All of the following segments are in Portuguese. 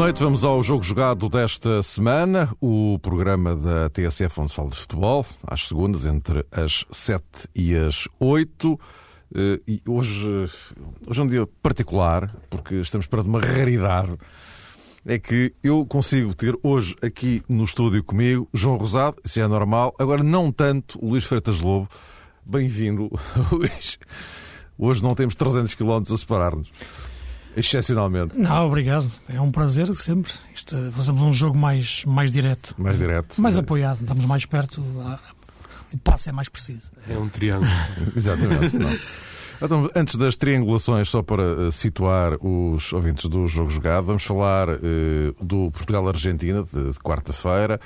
Noite, vamos ao jogo jogado desta semana, o programa da TSF onde se fala de futebol, às segundas, entre as 7 e as 8. Eh, e hoje, hoje é um dia particular, porque estamos perante uma raridade. É que eu consigo ter hoje aqui no estúdio comigo João Rosado, isso é normal, agora não tanto o Luís Freitas Lobo. Bem-vindo, Luís. Hoje não temos 300 km a separar-nos. Excepcionalmente. Não, obrigado. É um prazer sempre. Isto, fazemos um jogo mais, mais direto. Mais direto. Mais apoiado. Estamos mais perto. O passo é mais preciso. É um triângulo. Exatamente. Então, antes das triangulações, só para uh, situar os ouvintes do jogo jogado, vamos falar uh, do Portugal-Argentina de, de quarta-feira.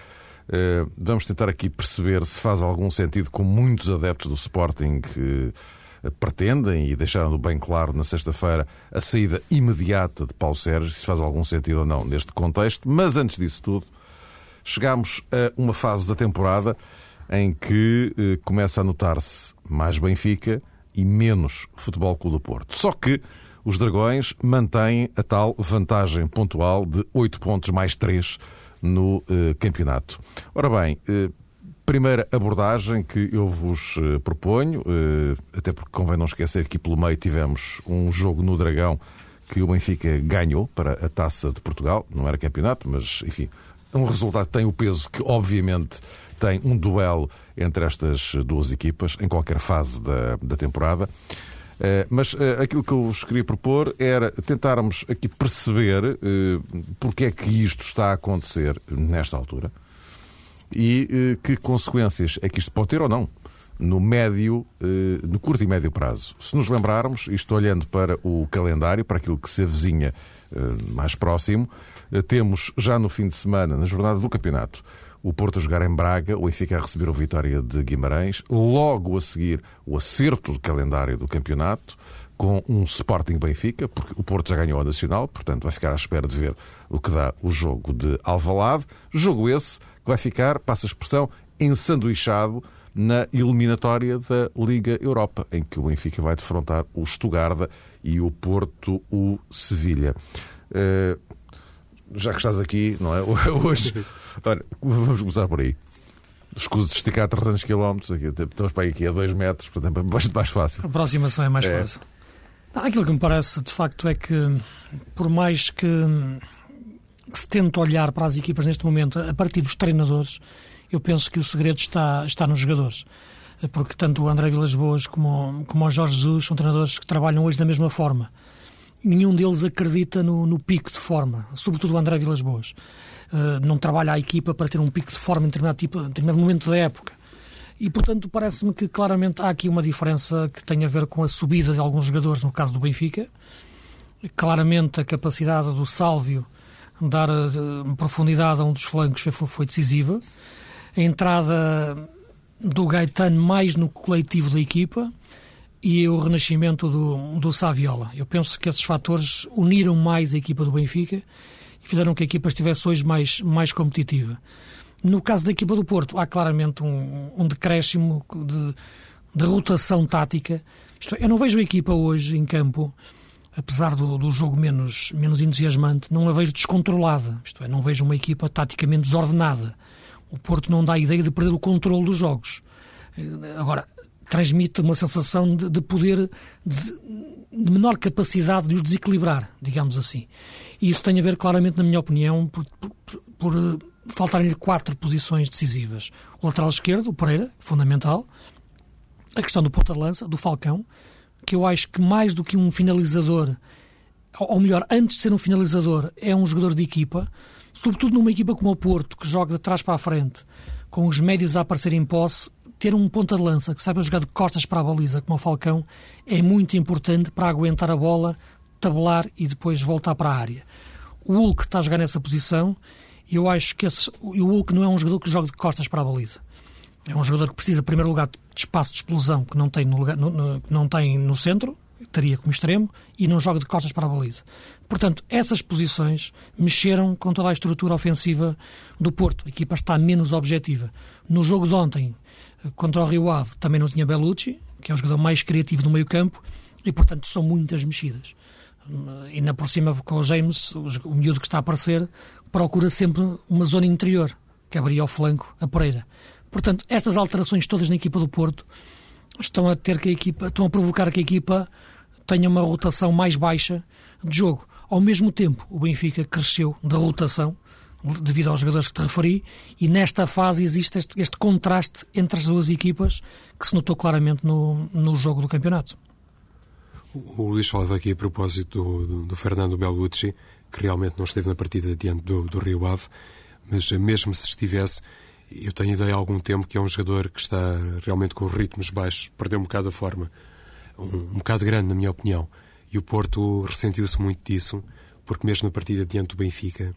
Uh, vamos tentar aqui perceber se faz algum sentido com muitos adeptos do Sporting pretendem e deixaram bem claro na sexta-feira a saída imediata de Paulo Sérgio, se faz algum sentido ou não neste contexto. Mas antes disso tudo, chegamos a uma fase da temporada em que eh, começa a notar-se mais Benfica e menos Futebol Clube do Porto. Só que os Dragões mantêm a tal vantagem pontual de 8 pontos mais 3 no eh, campeonato. Ora bem, eh, primeira abordagem que eu vos eh, proponho, eh, até porque convém não esquecer que pelo meio tivemos um jogo no Dragão que o Benfica ganhou para a Taça de Portugal, não era campeonato, mas enfim, um resultado tem o peso que obviamente tem um duelo entre estas duas equipas em qualquer fase da, da temporada. Uh, mas aquilo que eu vos queria propor era tentarmos aqui perceber porque é que isto está a acontecer nesta altura e eh, que consequências é que isto pode ter ou não no médio, eh, no curto e médio prazo. Se nos lembrarmos, isto olhando para o calendário, para aquilo que se avizinha eh, mais próximo, temos já no fim de semana, na jornada do campeonato, o Porto a jogar em Braga, o Benfica a receber o Vitória de Guimarães, logo a seguir o acerto do calendário do campeonato, com um Sporting Benfica, porque o Porto já ganhou a Nacional, portanto vai ficar à espera de ver o que dá o jogo de Alvalade. Jogo esse que vai ficar, passa a expressão, ensanduichado na eliminatória da Liga Europa, em que o Benfica vai defrontar o Stuttgart e o Porto o Sevilha. Uh, já que estás aqui, não é? Hoje, olha, vamos começar por aí. Escuso de esticar 300 km, aqui, estamos para aí aqui a 2 metros, portanto é bastante mais fácil. A aproximação é mais é. fácil. Aquilo que me parece, de facto, é que, por mais que, que se tente olhar para as equipas neste momento a partir dos treinadores, eu penso que o segredo está, está nos jogadores. Porque tanto o André Vilas Boas como, como o Jorge Jesus são treinadores que trabalham hoje da mesma forma. Nenhum deles acredita no, no pico de forma, sobretudo o André Vilas Boas. Uh, não trabalha a equipa para ter um pico de forma em determinado, tipo, em determinado momento da época e, portanto, parece-me que claramente há aqui uma diferença que tem a ver com a subida de alguns jogadores, no caso do Benfica. Claramente a capacidade do Sálvio dar uh, profundidade a um dos flancos foi, foi decisiva. A entrada do Gaetano mais no coletivo da equipa e o renascimento do, do Saviola. Eu penso que esses fatores uniram mais a equipa do Benfica e fizeram que a equipa estivesse hoje mais, mais competitiva. No caso da equipa do Porto, há claramente um, um decréscimo de, de, rotação tática. Isto é, eu não vejo a equipa hoje em campo, apesar do, do, jogo menos, menos entusiasmante, não a vejo descontrolada. Isto é, não vejo uma equipa taticamente desordenada. O Porto não dá a ideia de perder o controle dos jogos. Agora, transmite uma sensação de, de poder, de, de, menor capacidade de os desequilibrar, digamos assim. E isso tem a ver claramente, na minha opinião, por, por, por faltarem-lhe quatro posições decisivas. O lateral esquerdo, o Pereira, fundamental. A questão do ponta de lança, do Falcão, que eu acho que mais do que um finalizador, ou melhor, antes de ser um finalizador, é um jogador de equipa, sobretudo numa equipa como o Porto, que joga de trás para a frente, com os médios a aparecer em posse, ter um ponta de lança que saiba jogar de costas para a baliza, como o Falcão, é muito importante para aguentar a bola, tabelar e depois voltar para a área. O Hulk está a jogar nessa posição eu acho que esse, o Hulk não é um jogador que joga de costas para a baliza. É um jogador que precisa, em primeiro lugar, de espaço de explosão que não tem no, lugar, no, no, não tem no centro, teria como extremo, e não joga de costas para a baliza. Portanto, essas posições mexeram com toda a estrutura ofensiva do Porto. A equipa está menos objetiva. No jogo de ontem, contra o Rio Ave, também não tinha Bellucci, que é o jogador mais criativo do meio campo, e, portanto, são muitas mexidas. E na por cima com o James, o miúdo que está a aparecer, procura sempre uma zona interior, que abria ao flanco a Pereira. Portanto, estas alterações todas na equipa do Porto estão a ter que a equipa, estão a provocar que a equipa tenha uma rotação mais baixa de jogo. Ao mesmo tempo, o Benfica cresceu da rotação devido aos jogadores que te referi, e nesta fase existe este, este contraste entre as duas equipas que se notou claramente no, no jogo do campeonato. O Luís falava aqui a propósito do, do, do Fernando Bellucci, que realmente não esteve na partida diante do, do Rio Ave, mas mesmo se estivesse, eu tenho ideia há algum tempo que é um jogador que está realmente com ritmos baixos, perdeu um bocado a forma, um, um bocado grande, na minha opinião. E o Porto ressentiu-se muito disso, porque mesmo na partida diante do Benfica,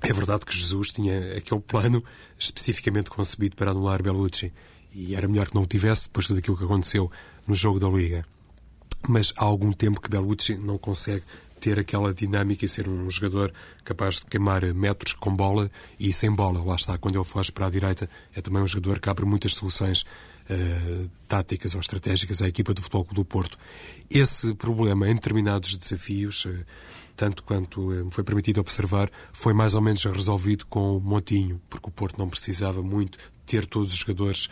é verdade que Jesus tinha aquele plano especificamente concebido para anular Bellucci. E era melhor que não o tivesse depois de tudo aquilo que aconteceu no jogo da Liga. Mas há algum tempo que Bellucci não consegue ter aquela dinâmica e ser um jogador capaz de queimar metros com bola e sem bola. Lá está, quando ele foge para a direita, é também um jogador que abre muitas soluções uh, táticas ou estratégicas à equipa do Futebol do Porto. Esse problema em determinados desafios, uh, tanto quanto uh, foi permitido observar, foi mais ou menos resolvido com o Montinho, porque o Porto não precisava muito ter todos os jogadores,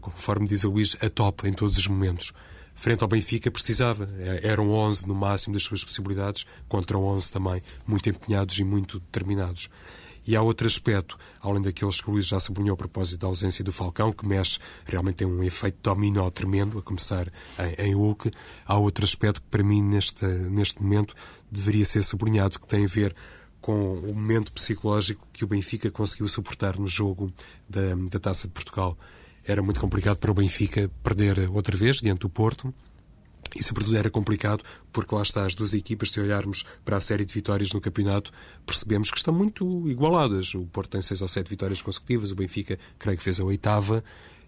conforme diz a Luís, a top em todos os momentos frente ao Benfica precisava. É, eram 11 no máximo das suas possibilidades, contra 11 também, muito empenhados e muito determinados. E há outro aspecto, além daqueles que o Luís já sublinhou a propósito da ausência do Falcão, que mexe, realmente tem um efeito dominó tremendo, a começar em, em Hulk. Há outro aspecto que, para mim, neste, neste momento, deveria ser sublinhado, que tem a ver com o momento psicológico que o Benfica conseguiu suportar no jogo da, da Taça de Portugal era muito complicado para o Benfica perder outra vez diante do Porto. E, sobretudo, era complicado porque lá está as duas equipas, se olharmos para a série de vitórias no campeonato, percebemos que estão muito igualadas. O Porto tem seis ou sete vitórias consecutivas, o Benfica, creio que fez a oitava.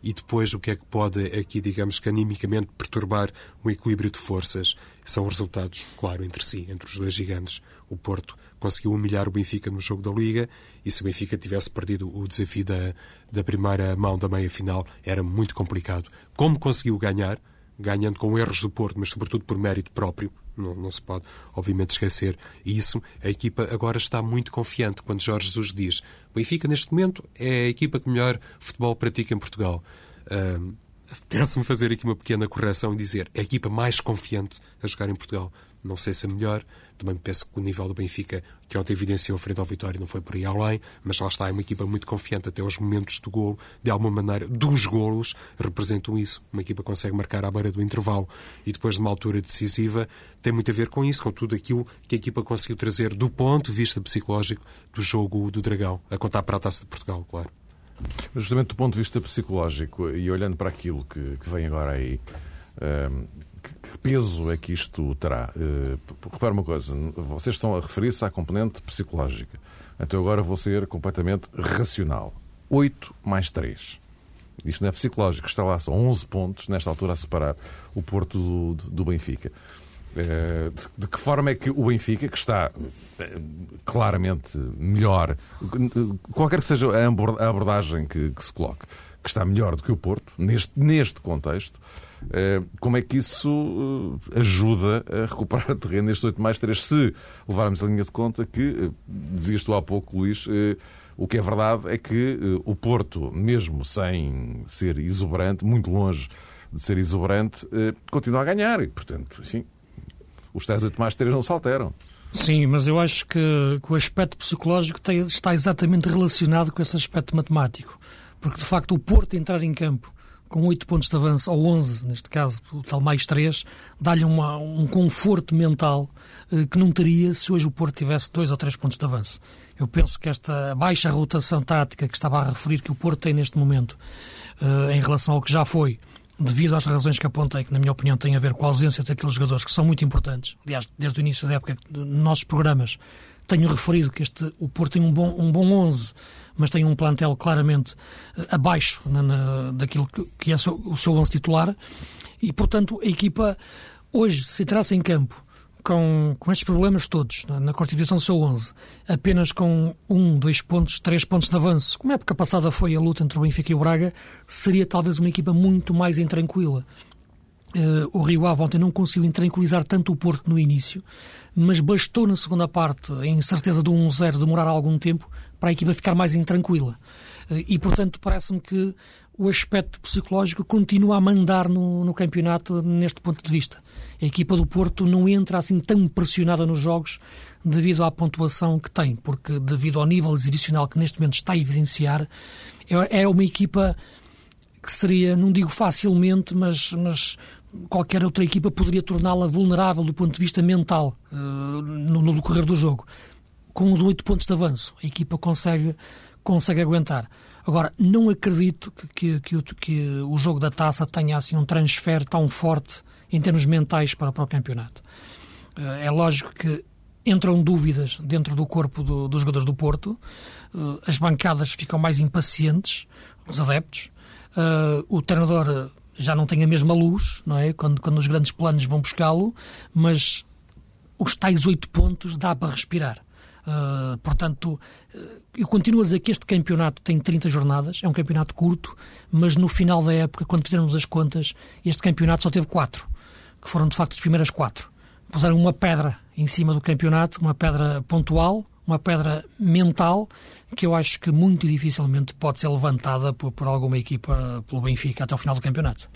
E depois, o que é que pode aqui, digamos que animicamente, perturbar o equilíbrio de forças? São resultados, claro, entre si, entre os dois gigantes. O Porto conseguiu humilhar o Benfica no jogo da Liga e se o Benfica tivesse perdido o desafio da, da primeira mão da meia-final, era muito complicado. Como conseguiu ganhar? Ganhando com erros do Porto, mas sobretudo por mérito próprio, não, não, se pode, obviamente, esquecer isso. A equipa agora está muito confiante quando Jorge Jesus diz: o Benfica, neste momento, é a equipa que melhor futebol pratica em Portugal. Uh, Apetece-me fazer aqui uma pequena correção e dizer: é a equipa mais confiante a jogar em Portugal. Não sei se é melhor, também penso que o nível do Benfica, que ontem evidenciou frente ao Vitória, não foi por aí além, mas lá está, é uma equipa muito confiante até os momentos do golo, de alguma maneira, dos golos representam isso. Uma equipa consegue marcar à beira do intervalo e depois de uma altura decisiva, tem muito a ver com isso, com tudo aquilo que a equipa conseguiu trazer do ponto de vista psicológico do jogo do Dragão, a contar para a Taça de Portugal, claro. Justamente do ponto de vista psicológico e olhando para aquilo que, que vem agora aí, ehm, que, peso é que isto terá? Uh, repara uma coisa, vocês estão a referir-se à componente psicológica. Então agora vou ser completamente racional. 8 mais 3. Isto não é psicológico, está lá, são 11 pontos nesta altura a separar o Porto do, do, do Benfica. Eh, de, de, que forma é que o Benfica, que está eh, claramente melhor, qualquer que seja a abordagem que, que se coloque, que está melhor do que o Porto, neste, neste contexto, como é que isso ajuda a recuperar terreno nestes 8 mais 3, se levarmos a linha de conta que, dizias tu há pouco, Luís, o que é verdade é que o Porto, mesmo sem ser exuberante, muito longe de ser exuberante, continua a ganhar e, portanto, enfim, os tais 8 mais 3 não se alteram. Sim, mas eu acho que, que o aspecto psicológico está exatamente relacionado com esse aspecto matemático. Porque, de facto, o Porto entrar em campo com 8 pontos de avanço, ou 11, neste caso, o tal mais 3, dá-lhe um conforto mental eh, que não teria se hoje o Porto tivesse 2 ou 3 pontos de avanço. Eu penso que esta baixa rotação tática que estava a referir que o Porto tem neste momento, eh, em relação ao que já foi, devido às razões que apontei, que na minha opinião têm a ver com a ausência daqueles jogadores que são muito importantes. Aliás, desde o início da época, nos nossos programas, tenho referido que este, o Porto tem um bom, um bom 11, mas tem um plantel claramente uh, abaixo na, na, daquilo que, que é o seu 11 titular. E, portanto, a equipa hoje, se entrasse em campo com, com estes problemas todos na, na, constituição do seu 11, apenas com um, dois pontos, três pontos de avanço, como a época passada foi a luta entre o Benfica e o Braga, seria talvez uma equipa muito mais intranquila. Uh, o Rio Ave ontem não conseguiu intranquilizar tanto o Porto no início, mas bastou na segunda parte, em certeza do 1-0, demorar algum tempo para a equipa ficar mais intranquila. Uh, e, portanto, parece-me que o aspecto psicológico continua a mandar no, no, campeonato neste ponto de vista. A equipa do Porto não entra assim tão pressionada nos jogos devido à pontuação que tem, porque devido ao nível exibicional que neste momento está a evidenciar, é, é uma equipa que seria, não digo facilmente, mas, mas qualquer outra equipa poderia torná-la vulnerável do ponto de vista mental uh, no, no, decorrer do jogo. Com os oito pontos de avanço, a equipa consegue, consegue aguentar. Agora, não acredito que, que, que, que o jogo da taça tenha assim um transfer tão forte em termos mentais para, para o campeonato. Uh, é lógico que entram dúvidas dentro do corpo do, dos jogadores do Porto, uh, as bancadas ficam mais impacientes, os adeptos, o treinador já não tem a mesma luz, não é? Quando, quando os grandes planos vão buscá-lo, mas os tais oito pontos dá para respirar. Uh, portanto, eu continuo a dizer que este campeonato tem 30 jornadas, é um campeonato curto, mas no final da época, quando fizermos as contas, este campeonato só teve quatro, que foram de facto as primeiras quatro. Puseram uma pedra em cima do campeonato, uma pedra pontual, uma pedra mental, que eu acho que muito dificilmente pode ser levantada por, por alguma equipa pelo Benfica até o final do campeonato.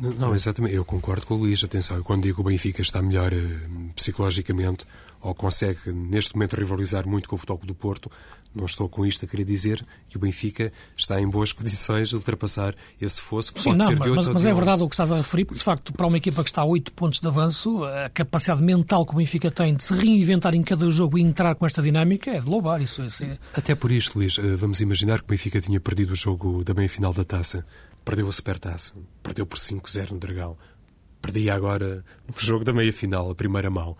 Não, exatamente. Eu concordo com o Luís. Atenção, eu quando digo que o Benfica está melhor eh, psicologicamente ou consegue neste momento rivalizar muito com o Futebol do Porto, não estou com isto a querer dizer que o Benfica está em boas condições de ultrapassar esse fosso que Sim, pode não, ser de 8 mas, mas é 11. verdade o que estás a referir, porque de facto, para uma equipa que está a 8 pontos de avanço, a capacidade mental que o Benfica tem de se reinventar em cada jogo e entrar com esta dinâmica é de louvar. Isso, isso é... Até por isto, Luís, eh, vamos imaginar que o Benfica tinha perdido o jogo da meia-final da taça. Perdeu a supertaça. Perdeu por 5-0 no Dragão. Perdia agora no jogo da meia-final, a primeira mão.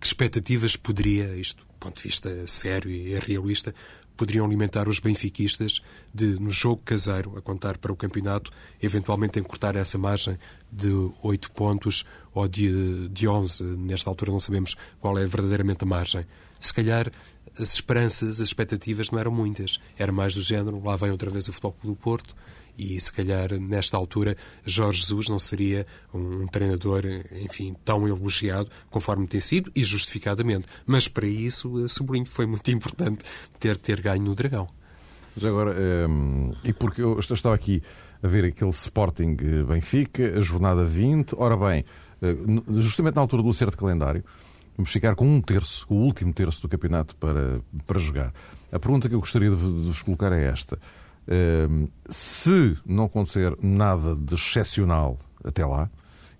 Que expectativas poderia, isto do ponto de vista sério e realista, poderiam alimentar os benfiquistas de, no jogo caseiro, a contar para o campeonato, eventualmente encurtar essa margem de 8 pontos ou de, de 11. Nesta altura não sabemos qual é verdadeiramente a margem. Se calhar as esperanças, as expectativas não eram muitas. Era mais do género, lá vem outra vez o Futebol do Porto, e se calhar nesta altura Jorge Jesus não seria um treinador, enfim, tão elogiado conforme tem sido e justificadamente. Mas para isso, eh, sublinho, foi muito importante ter, ter ganho no Dragão. Já agora, um, e porque eu estava aqui a ver aquele Sporting eh, Benfica, a jornada 20, ora bem, eh, justamente na altura do acerto de calendário, vamos ficar com um terço, com o último terço do campeonato para, para jogar. A pergunta que eu gostaria de vos colocar é esta. Ehm, se não acontecer nada de excepcional até lá,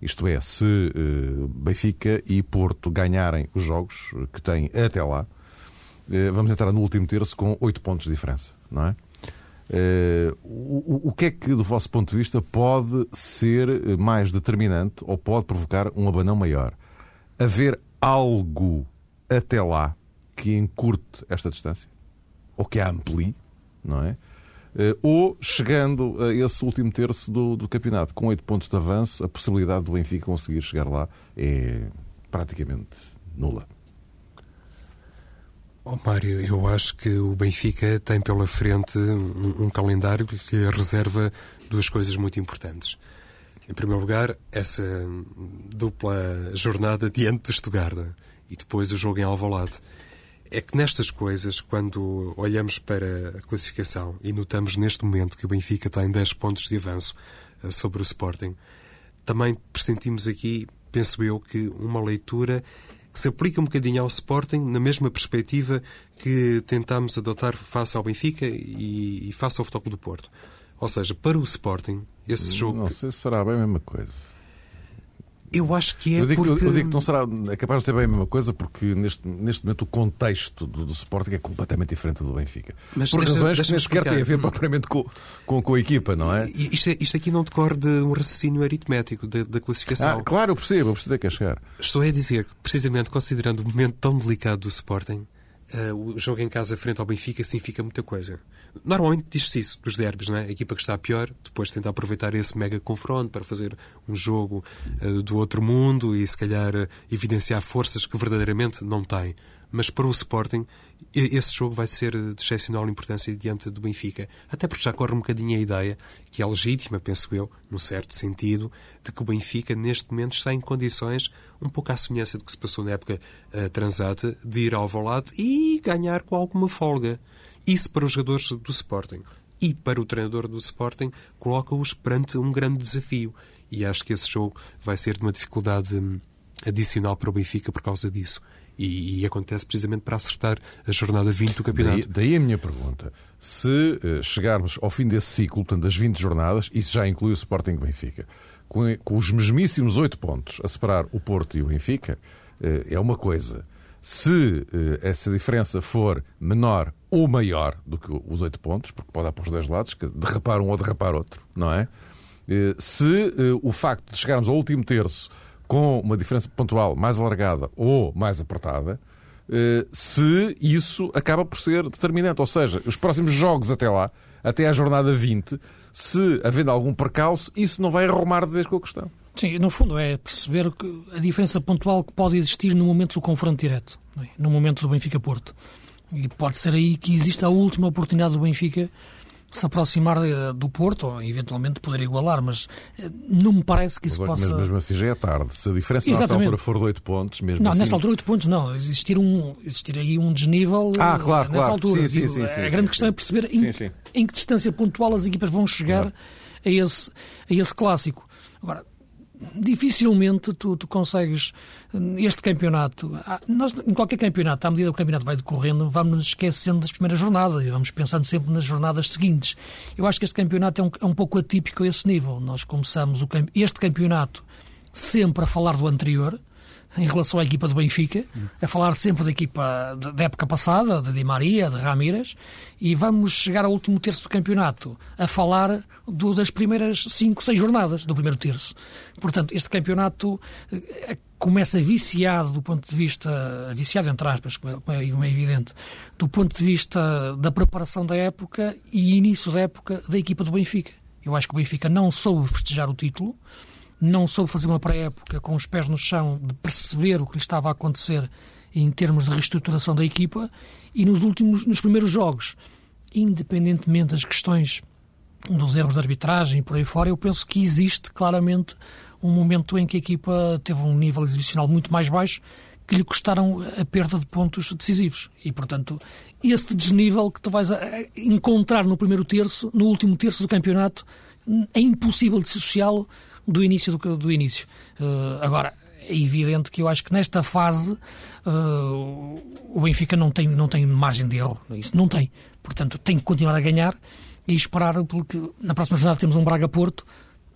isto é, se eh, Benfica e Porto ganharem os jogos que têm até lá, eh, vamos entrar no último terço com 8 pontos de diferença, não é? Eh, o, que é que, do vosso ponto de vista, pode ser mais determinante ou pode provocar um abanão maior? Haver algo até lá que encurte esta distância? Ou que a amplie, não é? Eh, ou chegando a esse último terço do, do campeonato com oito pontos de avanço, a possibilidade do Benfica conseguir chegar lá é praticamente nula. Oh, Mário, eu acho que o Benfica tem pela frente um, um calendário que reserva duas coisas muito importantes. Em primeiro lugar, essa dupla jornada diante do Stuttgart e depois o jogo em Alvalade é que nestas coisas, quando olhamos para a classificação e notamos neste momento que o Benfica tem 10 pontos de avanço eh, sobre o Sporting, também pressentimos aqui, penso eu, que uma leitura que se aplica um bocadinho ao Sporting na mesma perspectiva que tentámos adotar face ao Benfica e, e face ao Futebol do Porto. Ou seja, para o Sporting, esse jogo... Não sei se será bem a mesma coisa. Eu acho que é eu digo, porque... Eu digo que não será é capaz de ser bem a mesma coisa porque neste, neste momento o contexto do, do Sporting é completamente diferente do Benfica. Mas Por deixa, razões deixa que nem sequer têm a ver propriamente com, com, com, a equipa, não é? Isto, é, isto aqui não decorre de um raciocínio aritmético da, da classificação. Ah, claro, eu percebo, eu percebo que é chegar. Estou a dizer que, precisamente considerando o momento tão delicado do Sporting, uh, o jogo em casa frente ao Benfica significa muita coisa. Normalmente diz-se isso dos derbys, não é? A equipa que está pior, depois tenta aproveitar esse mega confronto para fazer um jogo uh, do outro mundo e se calhar uh, evidenciar forças que verdadeiramente não tem. mas para o Sporting esse jogo vai ser de excepcional importância diante do Benfica. Até porque já corre um bocadinho a ideia, que é legítima, penso eu, num certo sentido, de que o Benfica neste momento está em condições, um pouco à semelhança do que se passou na época uh, transata, de ir ao Volado e ganhar com alguma folga. Isso para os jogadores do Sporting e para o treinador do Sporting coloca-os perante um grande desafio. E acho que esse jogo vai ser de uma dificuldade hum, adicional para o Benfica por causa disso. E, e, acontece precisamente para acertar a jornada 20 do campeonato. Daí, daí a minha pergunta. Se uh, chegarmos ao fim desse ciclo, portanto, das 20 jornadas, isso já inclui o Sporting Benfica, com, com os mesmíssimos 8 pontos a separar o Porto e o Benfica, uh, é uma coisa. Se uh, essa diferença for menor ou maior do que os 8 pontos, porque pode dar para os dois lados, que derrapar um ou derrapar outro, não é? Se o facto de chegarmos ao último terço com uma diferença pontual mais alargada ou mais apertada, eh, se isso acaba por ser determinante. Ou seja, os próximos jogos até lá, até à jornada 20, se havendo algum percalço, isso não vai arrumar de vez com a questão. Sim, no fundo é perceber a diferença pontual que pode existir no momento do confronto direto, é? no momento do Benfica-Porto. E pode ser aí que existe a última oportunidade do Benfica se aproximar eh, do Porto, ou eventualmente poder igualar, mas eh, não me parece que isso mas, possa. Mas mesmo assim já é tarde. Se a diferença Exatamente. nessa altura for de 8 pontos, mesmo Não, assim... nessa altura 8 pontos não. Existir, um, existir aí um desnível ah, claro, nessa claro. altura. Sim, sim, sim, a grande questão é perceber em, em, que distância pontual as equipas vão chegar claro. a, esse, a esse clássico. Agora, dificilmente tu, tu consegues este campeonato. Ah, nós, em qualquer campeonato, à medida que o campeonato vai decorrendo, vamos nos esquecendo das primeiras jornadas e vamos pensando sempre nas jornadas seguintes. Eu acho que este campeonato é um, é um pouco atípico a esse nível. Nós começamos o, este campeonato sempre a falar do anterior, em relação à equipa do Benfica, a falar sempre da equipa da época passada, de Di Maria, de Ramírez, e vamos chegar ao último terço do campeonato a falar do, das primeiras 5, 6 jornadas do primeiro terço. Portanto, este campeonato eh, começa viciado do ponto de vista, viciado entre aspas, como é, é evidente, do ponto de vista da preparação da época e início da época da equipa do Benfica. Eu acho que o Benfica não soube festejar o título, não soube fazer uma pré-época com os pés no chão de perceber o que lhe estava a acontecer em termos de reestruturação da equipa e nos últimos, nos primeiros jogos, independentemente das questões dos erros de arbitragem e por aí fora, eu penso que existe claramente um momento em que a equipa teve um nível exibicional muito mais baixo que lhe custaram a perda de pontos decisivos. E, portanto, este desnível que tu vais encontrar no primeiro terço, no último terço do campeonato, é impossível dissociá-lo do início do, do início. Uh, agora, é evidente que eu acho que nesta fase uh, o Benfica não tem, não tem margem de erro. Isso não tem. Portanto, tem que continuar a ganhar e esperar, porque na próxima jornada temos um Braga-Porto.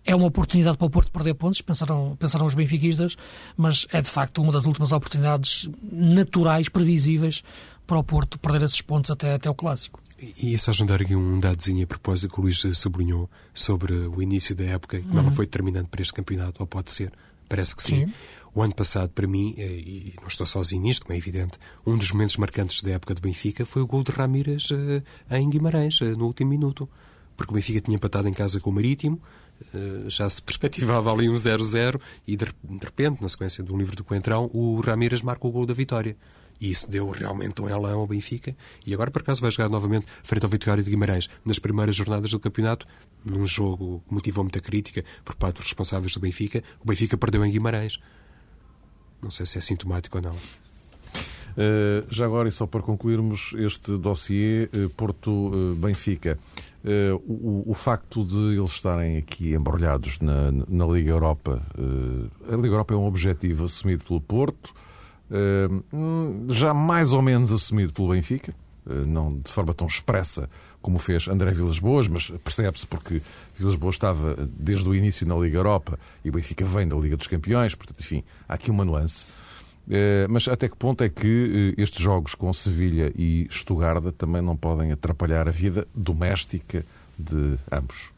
É uma oportunidade para o Porto perder pontos, pensaram, pensaram os benfiquistas, mas é de facto uma das últimas oportunidades naturais, previsíveis, para o Porto perder esses pontos até, até o Clássico. E é só juntar aqui um dadozinho a propósito que o Luís sublinhou sobre o início da época, que uhum. não foi determinante para este campeonato, ou pode ser, parece que sim. sim. O ano passado, para mim, eh, e não estou sozinho nisto, como é evidente, um dos momentos marcantes da época do Benfica foi o gol de Ramírez uh, em Guimarães, uh, no último minuto. Porque o Benfica tinha empatado em casa com o Marítimo, já se perspectivava ali um 0-0, e de, de, repente, na sequência do livro do Coentrão, o Ramírez marca o gol da vitória. E isso deu realmente um elan ao Benfica. E agora, por acaso, vai jogar novamente frente ao Vitória de Guimarães nas primeiras jornadas do campeonato, num jogo que motivou muita crítica por parte dos responsáveis do Benfica. O Benfica perdeu em Guimarães. Não sei se é sintomático ou não. Uh, já agora, e só para concluirmos este dossiê uh, Porto-Benfica, uh, o, o, facto de eles estarem aqui embrulhados na, na Liga Europa, a Liga Europa é um objetivo assumido pelo Porto, já mais ou menos assumido pelo Benfica, eh, não de forma tão expressa como fez André Vilas Boas, mas percebe-se porque Vilas Boas estava desde o início na Liga Europa e o Benfica vem da Liga dos Campeões, portanto, enfim, há aqui uma nuance. Eh, mas até que ponto é que eh, estes jogos com Sevilha e Estugarda também não podem atrapalhar a vida doméstica de ambos?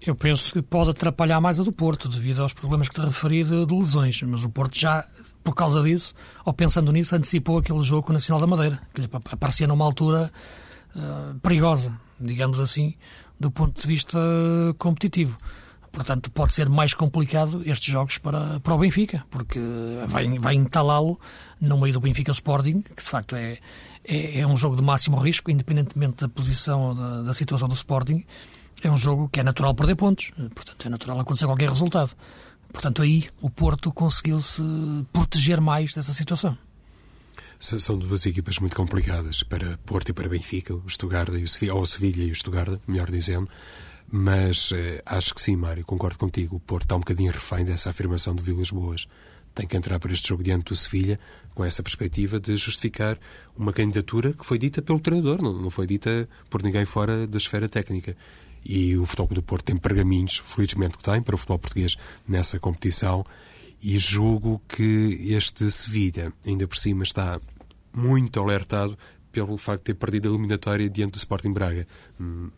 Eu penso que pode atrapalhar mais a do Porto, devido aos problemas que te referi de, de lesões, mas o Porto já por causa disso, ou pensando nisso, antecipou aquele jogo com o Nacional da Madeira, que lhe aparecia numa altura uh, perigosa, digamos assim, do ponto de vista competitivo. Portanto, pode ser mais complicado estes jogos para, para o Benfica, porque vai, vai entalá-lo no meio do Benfica Sporting, que de facto é, é, é, um jogo de máximo risco, independentemente da posição ou da, da situação do Sporting. É um jogo que é natural perder pontos, portanto, é natural acontecer qualquer resultado. Portanto, aí o Porto conseguiu-se proteger mais dessa situação. São duas equipas muito complicadas para Porto e para Benfica, o e o Sevilha, ou o Sevilha e o Stuttgart, melhor dizendo. Mas eh, acho que sim, Mário, concordo contigo. O Porto está um bocadinho refém dessa afirmação de Vilas Boas. Tem que entrar para este jogo diante do Sevilha com essa perspectiva de justificar uma candidatura que foi dita pelo treinador, não, não foi dita por ninguém fora da esfera técnica. E o Futebol do Porto tem pergaminhos, felizmente que tem, para o futebol português nessa competição. E julgo que este Sevilha, ainda por cima, está muito alertado pelo facto de ter perdido a eliminatória diante do Sporting Braga. Hum,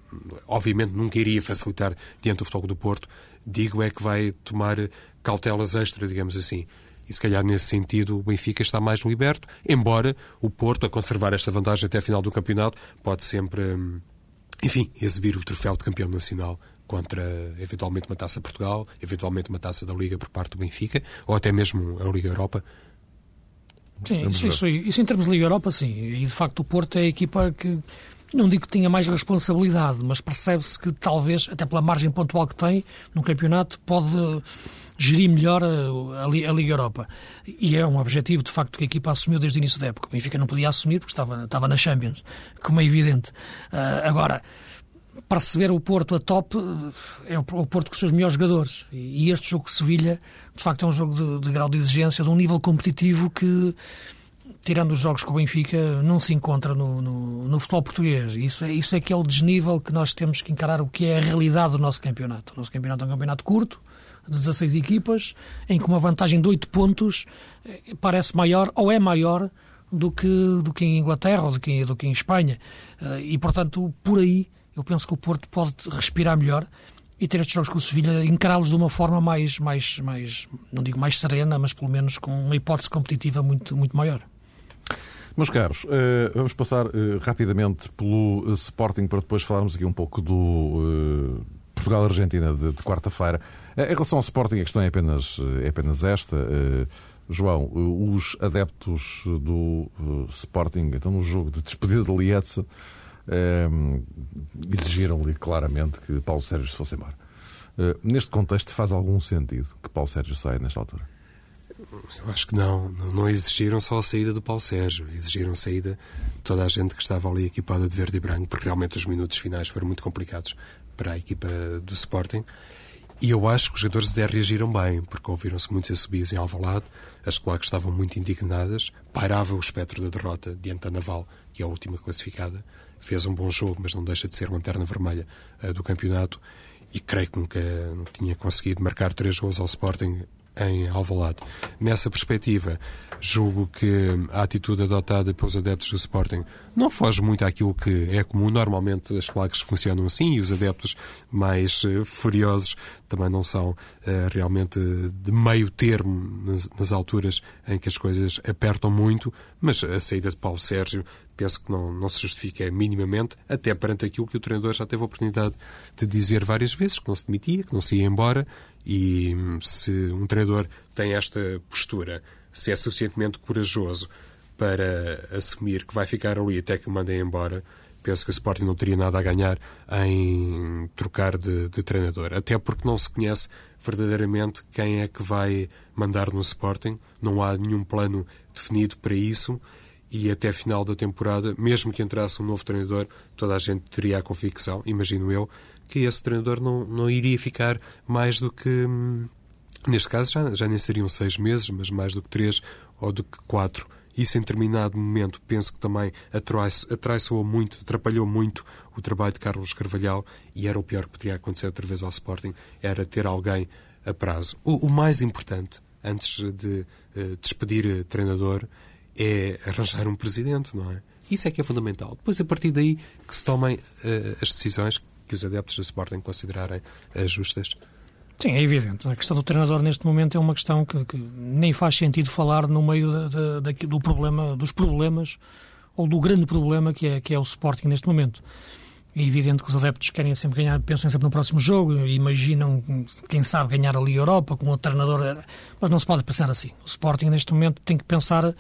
obviamente nunca iria facilitar diante do Futebol do Porto. Digo é que vai tomar cautelas extra, digamos assim. E se calhar nesse sentido o Benfica está mais liberto, embora o Porto, a conservar esta vantagem até a final do campeonato, pode sempre, hum, enfim, exibir o troféu de campeão nacional contra eventualmente uma taça Portugal, eventualmente uma taça da Liga por parte do Benfica, ou até mesmo a Liga Europa. Sim, isso, isso, isso, em termos de Liga Europa, sim. E de facto o Porto é a equipa que, não digo que tenha mais responsabilidade, mas percebe-se que talvez, até pela margem pontual que tem no campeonato, pode gerir melhor a, a, Liga Europa. E é um objetivo, de facto, que a equipa assumiu desde o início da época. O Benfica não podia assumir porque estava, estava na Champions, como é evidente. Uh, agora, perceber o Porto a top é o Porto com os seus melhores jogadores. E este jogo de Sevilha, de facto, é um jogo de, de grau de exigência, de um nível competitivo que, tirando os jogos com o Benfica, não se encontra no, no, no futebol português. Isso é, isso é que o desnível que nós temos que encarar o que é a realidade do nosso campeonato. O nosso campeonato é um campeonato curto, de 16 equipas, em que uma vantagem de 8 pontos eh, parece maior ou é maior do que, do que em Inglaterra ou do que, do que em Espanha. Eh, e, portanto, por aí eu penso que o Porto pode respirar melhor e ter estes jogos com o Sevilha, encará-los de uma forma mais, mais, mais, não digo mais serena, mas pelo menos com uma hipótese competitiva muito, muito maior. Meus caros, eh, vamos passar eh, rapidamente pelo eh, Sporting para depois falarmos aqui um pouco do Portugal-Argentina de, quarta-feira. Em relação ao Sporting, a questão é apenas, é apenas esta. João, os adeptos do Sporting, então no jogo de despedida de Lietze, Ehm, exigiram-lhe claramente que Paulo Sérgio se fosse embora. Neste contexto, faz algum sentido que Paulo Sérgio saia nesta altura? Eu acho que não. Não exigiram só a saída do Paulo Sérgio. Exigiram a saída de toda a gente que estava ali equipada de verde e branco, porque realmente os minutos finais foram muito complicados para a equipa do Sporting. E eu acho que os jogadores de reagiram bem, porque ouviram-se muitos assobios em Alvalade, as claques estavam muito indignadas, pairava o espectro da derrota diante da Naval, que é a última classificada, fez um bom jogo, mas não deixa de ser lanterna vermelha uh, do campeonato e creio que nunca tinha conseguido marcar três gols ao Sporting em Alvalade. Nessa perspectiva, julgo que a atitude adotada pelos adeptos do Sporting não foge muito àquilo que é comum. Normalmente as claques funcionam assim e os adeptos mais uh, furiosos também não são uh, realmente de meio termo nas, nas, alturas em que as coisas apertam muito, mas a saída de Paulo Sérgio penso que não, não se justifica minimamente, até perante aquilo que o treinador já teve a oportunidade de dizer várias vezes, que não se demitia, que não se ia embora, e hum, se um treinador tem esta postura, se é suficientemente corajoso para assumir que vai ficar ali até que o mandem embora, penso que o Sporting não teria nada a ganhar em trocar de, de, treinador. Até porque não se conhece verdadeiramente quem é que vai mandar no Sporting, não há nenhum plano definido para isso e até final da temporada, mesmo que entrasse um novo treinador, toda a gente teria a convicção, imagino eu, que esse treinador não, não iria ficar mais do que. Hum, neste caso já, já nem seriam seis meses, mas mais do que três ou do que quatro. Isso, em determinado momento, penso que também atraiçoou muito, atrapalhou muito o trabalho de Carlos Carvalhal e era o pior que poderia acontecer outra vez ao Sporting, era ter alguém a prazo. O, o mais importante, antes de uh, despedir uh, treinador, é arranjar um presidente, não é? Isso é que é fundamental. Depois, a partir daí, que se tomem uh, as decisões que os adeptos do Sporting considerarem uh, justas. Sim, é evidente. A questão do treinador neste momento é uma questão que, que nem faz sentido falar no meio da, da, do problema, dos problemas ou do grande problema que é, que é o Sporting neste momento. É evidente que os adeptos querem sempre ganhar, pensam sempre no próximo jogo, imaginam, quem sabe, ganhar ali a Europa com o treinador. Mas não se pode pensar assim. O Sporting, neste momento, tem que pensar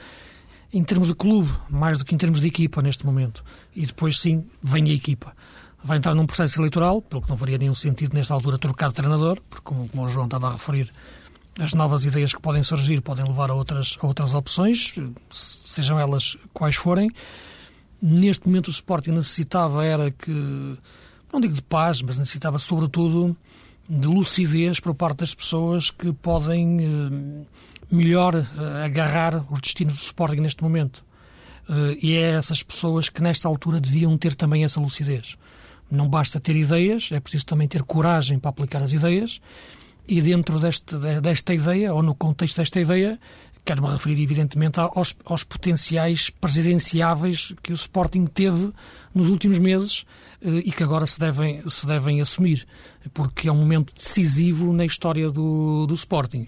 em termos de clube, mais do que em termos de equipa, neste momento. E depois, sim, vem a equipa. Vai entrar num processo eleitoral, pelo que não faria nenhum sentido, nesta altura, trocar de treinador, porque, como, como o João estava a referir, as novas ideias que podem surgir podem levar a outras, a outras opções, sejam elas quais forem neste momento o Sporting necessitava era que, não digo de paz, mas necessitava sobretudo de lucidez por parte das pessoas que podem eh, melhor eh, agarrar os destinos do Sporting neste momento. Eh, e é essas pessoas que nesta altura deviam ter também essa lucidez. Não basta ter ideias, é preciso também ter coragem para aplicar as ideias. E dentro deste, desta ideia, ou no contexto desta ideia, Quero-me referir, evidentemente, aos, aos, potenciais presidenciáveis que o Sporting teve nos últimos meses eh, e que agora se devem, se devem assumir, porque é um momento decisivo na história do, do Sporting.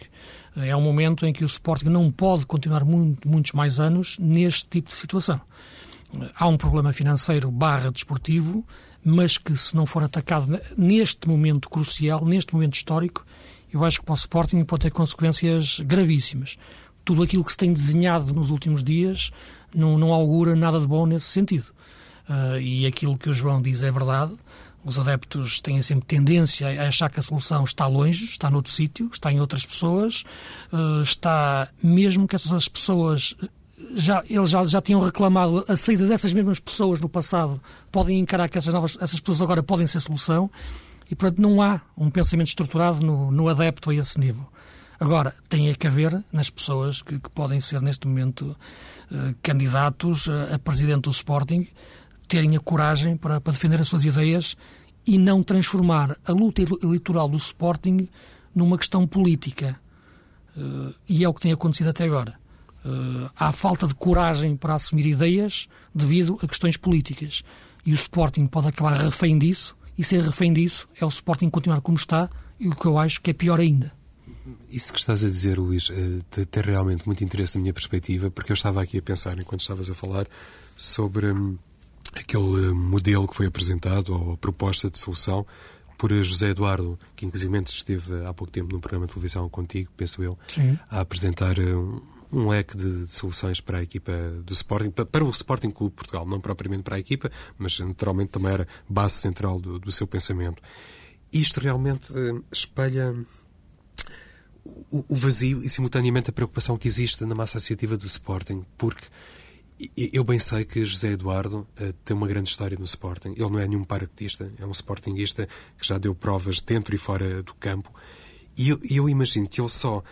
É um momento em que o Sporting não pode continuar muito, muitos mais anos neste tipo de situação. Há um problema financeiro barra desportivo, mas que se não for atacado neste momento crucial, neste momento histórico, eu acho que para o Sporting pode ter consequências gravíssimas tudo aquilo que se tem desenhado nos últimos dias não, não augura nada de bom nesse sentido. Uh, e aquilo que o João diz é verdade. Os adeptos têm sempre tendência a achar que a solução está longe, está noutro sítio, está em outras pessoas, uh, está mesmo que essas pessoas já, eles já, já tinham reclamado a saída dessas mesmas pessoas no passado, podem encarar que essas, novas, essas pessoas agora podem ser solução e, portanto, não há um pensamento estruturado no, no adepto a esse nível. Agora, tem que haver nas pessoas que, que podem ser, neste momento, eh, candidatos a, a, presidente do Sporting, terem a coragem para, para defender as suas ideias e não transformar a luta eleitoral do Sporting numa questão política. Uh, e é o que tem acontecido até agora. Uh, há falta de coragem para assumir ideias devido a questões políticas. E o Sporting pode acabar refém disso, e ser refém disso é o Sporting continuar como está, e o que eu acho que é pior ainda. Isso que estás a dizer, Luís, eh, tem realmente muito interesse na minha perspectiva, porque eu estava aqui a pensar, enquanto estavas a falar, sobre hum, aquele modelo que foi apresentado, ou a proposta de solução, por José Eduardo, que inclusive esteve há pouco tempo num programa de televisão contigo, penso eu, Sim. a apresentar um, um leque de, de, soluções para a equipa do Sporting, para, para, o Sporting Clube Portugal, não propriamente para a equipa, mas naturalmente também era base central do, do seu pensamento. Isto realmente uh, espelha o, vazio e, simultaneamente, a preocupação que existe na massa associativa do Sporting, porque eu bem sei que José Eduardo uh, tem uma grande história no Sporting. Ele não é nenhum paraquedista, é um Sportingista que já deu provas dentro e fora do campo. E eu, eu imagino que ele só,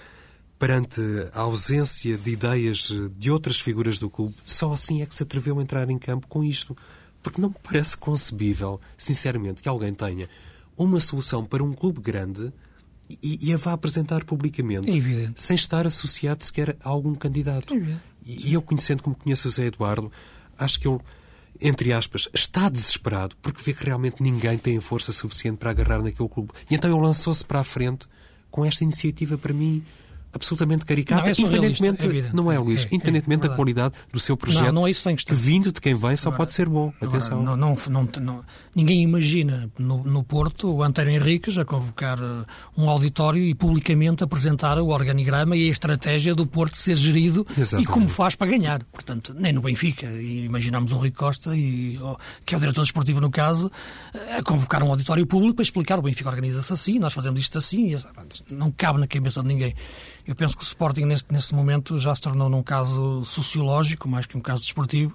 perante a ausência de ideias de outras figuras do clube, só assim é que se atreveu a entrar em campo com isto. Porque não me parece concebível, sinceramente, que alguém tenha uma solução para um clube grande e, e a vá apresentar publicamente, é sem estar associado sequer a algum candidato. É e, e eu, conhecendo como conheço o Zé Eduardo, acho que ele, entre aspas, está desesperado porque vê que realmente ninguém tem força suficiente para agarrar naquele clube. E então ele lançou-se para a frente com esta iniciativa, para mim, absolutamente caricata, não, é independentemente, é não é, Luís, é, é independentemente é, da qualidade do seu projeto, não, não é isso que vindo de quem vem só pode ser bom. Atenção. Não, não, ninguém imagina no, no Porto o António Henriques a convocar uh, um auditório e publicamente apresentar o organigrama e a estratégia do Porto ser gerido Exatamente. e como faz para ganhar. Portanto, nem no Benfica. E imaginamos o Rui Costa, e, que é o diretor desportivo no caso, a convocar um auditório público para explicar o Benfica organiza-se assim, nós fazemos isto assim. Não cabe na cabeça de ninguém. Eu penso que o Sporting, neste, neste momento, já se tornou num caso sociológico, mais que um caso desportivo,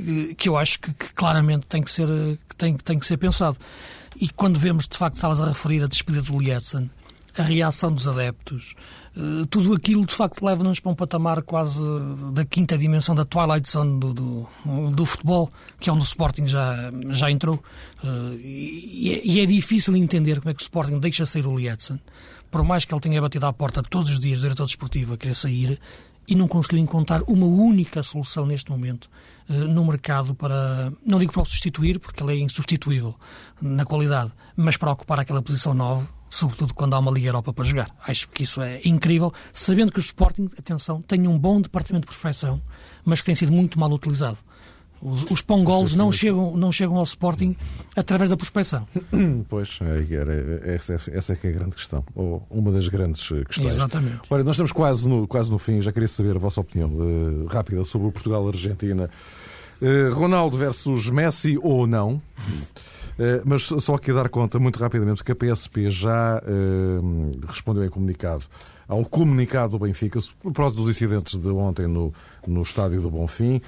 eh, que eu acho que, que claramente tem que, ser, que tem, tem que ser pensado. E quando vemos, de facto, estavas a referir a despedida do Lietzen, a reação dos adeptos, eh, tudo aquilo de facto leva-nos para um patamar quase da quinta dimensão da Twilight Zone do, do, do futebol, que é onde o Sporting já, já entrou. Eh, e é, e é difícil entender como é que o Sporting deixa sair o Lietzen por mais que ele tenha batido à porta todos os dias do diretor desportivo a querer sair, e não conseguiu encontrar uma única solução neste momento uh, no mercado para, não digo para o substituir, porque ele é insubstituível na qualidade, mas para ocupar aquela posição nova, sobretudo quando há uma Liga Europa para jogar. Acho que isso é incrível, sabendo que o Sporting, atenção, tem um bom departamento de prospecção, mas que tem sido muito mal utilizado. Os, os pongolos não chegam, não chegam ao Sporting através da prospecção. Pois, é, é, essa, é que é a grande questão, ou uma das grandes eh, questões. Exatamente. Olha, nós estamos quase no, quase no fim, já queria saber a vossa opinião uh, rápida sobre o Portugal-Argentina. Uh, Ronaldo versus Messi ou não? Uh, mas só aqui a dar conta, muito rapidamente, que a PSP já respondeu em comunicado ao comunicado do Benfica, por causa dos incidentes de ontem no, no estádio do Bonfim.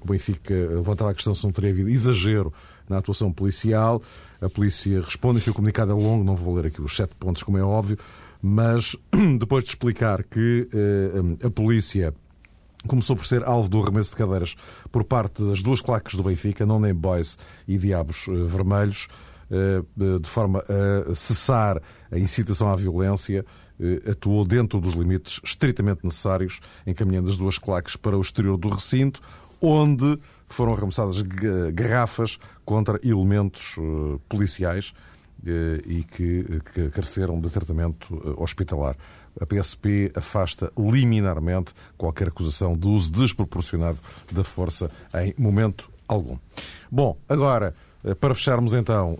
O Benfica levantava a questão se não teria havido exagero na atuação policial. A polícia responde que o comunicado é longo, não vou ler aqui os sete pontos, como é óbvio, mas depois de explicar que a polícia começou por ser alvo do arremesso de cadeiras por parte das duas claques do Benfica, não nem Boys e Diabos eh, Vermelhos, eh, de forma a cessar a incitação à violência, atuou dentro dos limites estritamente necessários, encaminhando as duas claques para o exterior do recinto, onde foram arremessadas garrafas contra elementos eh, policiais eh, e que, que careceram de tratamento hospitalar. A PSP afasta liminarmente qualquer acusação de uso desproporcionado da força em momento algum. Bom, agora, para fecharmos então,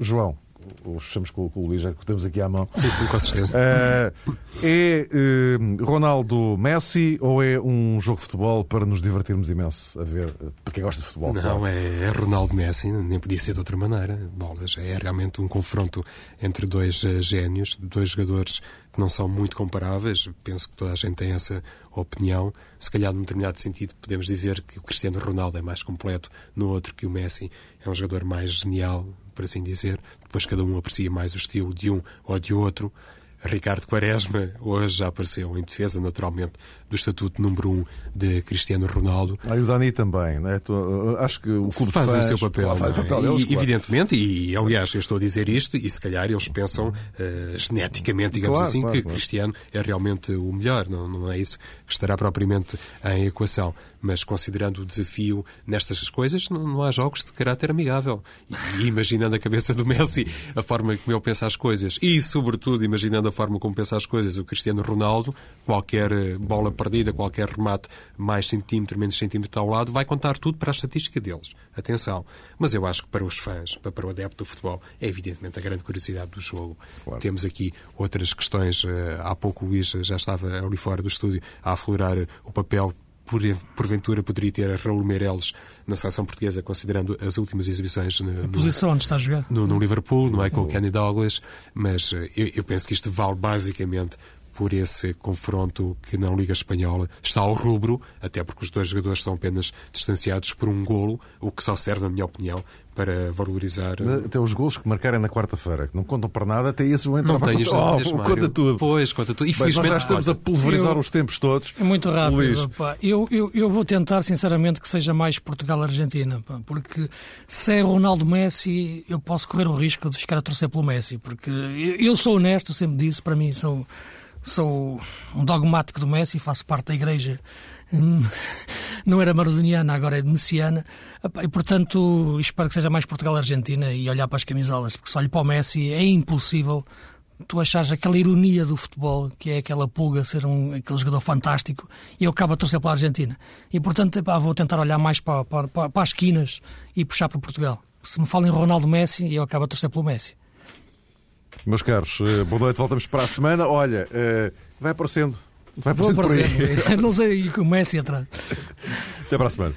João, os fechamos com, com o Luís, já que temos aqui à mão. Sim, com certeza. Uh, é uh, Ronaldo Messi ou é um jogo de futebol para nos divertirmos imenso a ver? Para quem gosta de futebol? Não, claro. é, é, Ronaldo Messi, nem podia ser de outra maneira. Bolas, é realmente um confronto entre dois uh, génios, dois jogadores que não são muito comparáveis. Penso que toda a gente tem essa opinião. Se calhar, num determinado sentido, podemos dizer que o Cristiano Ronaldo é mais completo, no outro que o Messi é um jogador mais genial, por assim dizer. Depois cada um aprecia mais o estilo de um ou de outro. Ricardo Quaresma hoje já apareceu em defesa, naturalmente, do estatuto número 1 um de Cristiano Ronaldo. Ah, e o Dani também, né? acho que o clube faz, faz o seu papel. Claro, faz é? papel e, evidentemente, e aliás, eu estou a dizer isto, e se calhar eles pensam uh, geneticamente, digamos claro, assim, claro, que claro. Cristiano é realmente o melhor. Não, não é isso que estará propriamente em equação. Mas considerando o desafio nestas coisas, não, não há jogos de caráter amigável. E, e imaginando a cabeça do Messi, a forma como ele pensa as coisas, e sobretudo imaginando a forma como pensa as coisas o Cristiano Ronaldo, qualquer eh, bola perdida, qualquer remate mais centímetro, menos centímetro ao lado, vai contar tudo para a estatística deles. Atenção. Mas eu acho que para os fãs, para o adepto do futebol, é evidentemente a grande curiosidade do jogo. Claro. Temos aqui outras questões. Eh, há pouco o Luís já estava ali fora do estúdio a aflorar o papel por, porventura poderia ter Raul Meireles na seleção portuguesa, considerando as últimas exibições no, A posição onde está a jogar. no, no Liverpool, não é com o Kenny Douglas, mas eh, eu, eu penso que isto vale basicamente por esse confronto que na Liga Espanhola está ao rubro, até porque os dois jogadores são apenas distanciados por um golo, o que só serve, na minha opinião, para valorizar. Até os gols que marcarem na quarta-feira, que não contam para nada, até esses vão entrar Não para tenhas oh, dúvidas, Mário. conta tudo. Pois, conta tudo. Bem, nós Infelizmente, já estamos a pulverizar Eu- os tempos todos. É muito rápido. Luís. pá. Eu, eu, eu vou tentar, sinceramente, que seja mais Portugal-Argentina, porque se é Ronaldo-Messi, eu posso correr o risco de ficar a torcer pelo Messi, porque eu, eu sou honesto, sempre disse, para mim sou, sou um dogmático do Messi, faço parte da igreja. hum, Não era maradoniana, agora é messiana. E, portanto, espero que seja mais Portugal-Argentina e olhar para as camisolas, porque se olho para o Messi é impossível tu achares aquela ironia do futebol, que é aquela pulga ser um, aquele jogador fantástico, e eu acabo a torcer pela Argentina. E portanto, vou tentar olhar mais para, para, para, para as esquinas e puxar para Portugal. Se me falam em Ronaldo Messi, eu acabo a torcer pelo Messi. Meus caros, eh, boa noite, voltamos para a semana. Olha, eh, vai aparecendo. Vai Vou aparecendo aí. aparecer. Não sei, e com o Messi atrás. Até para a semana.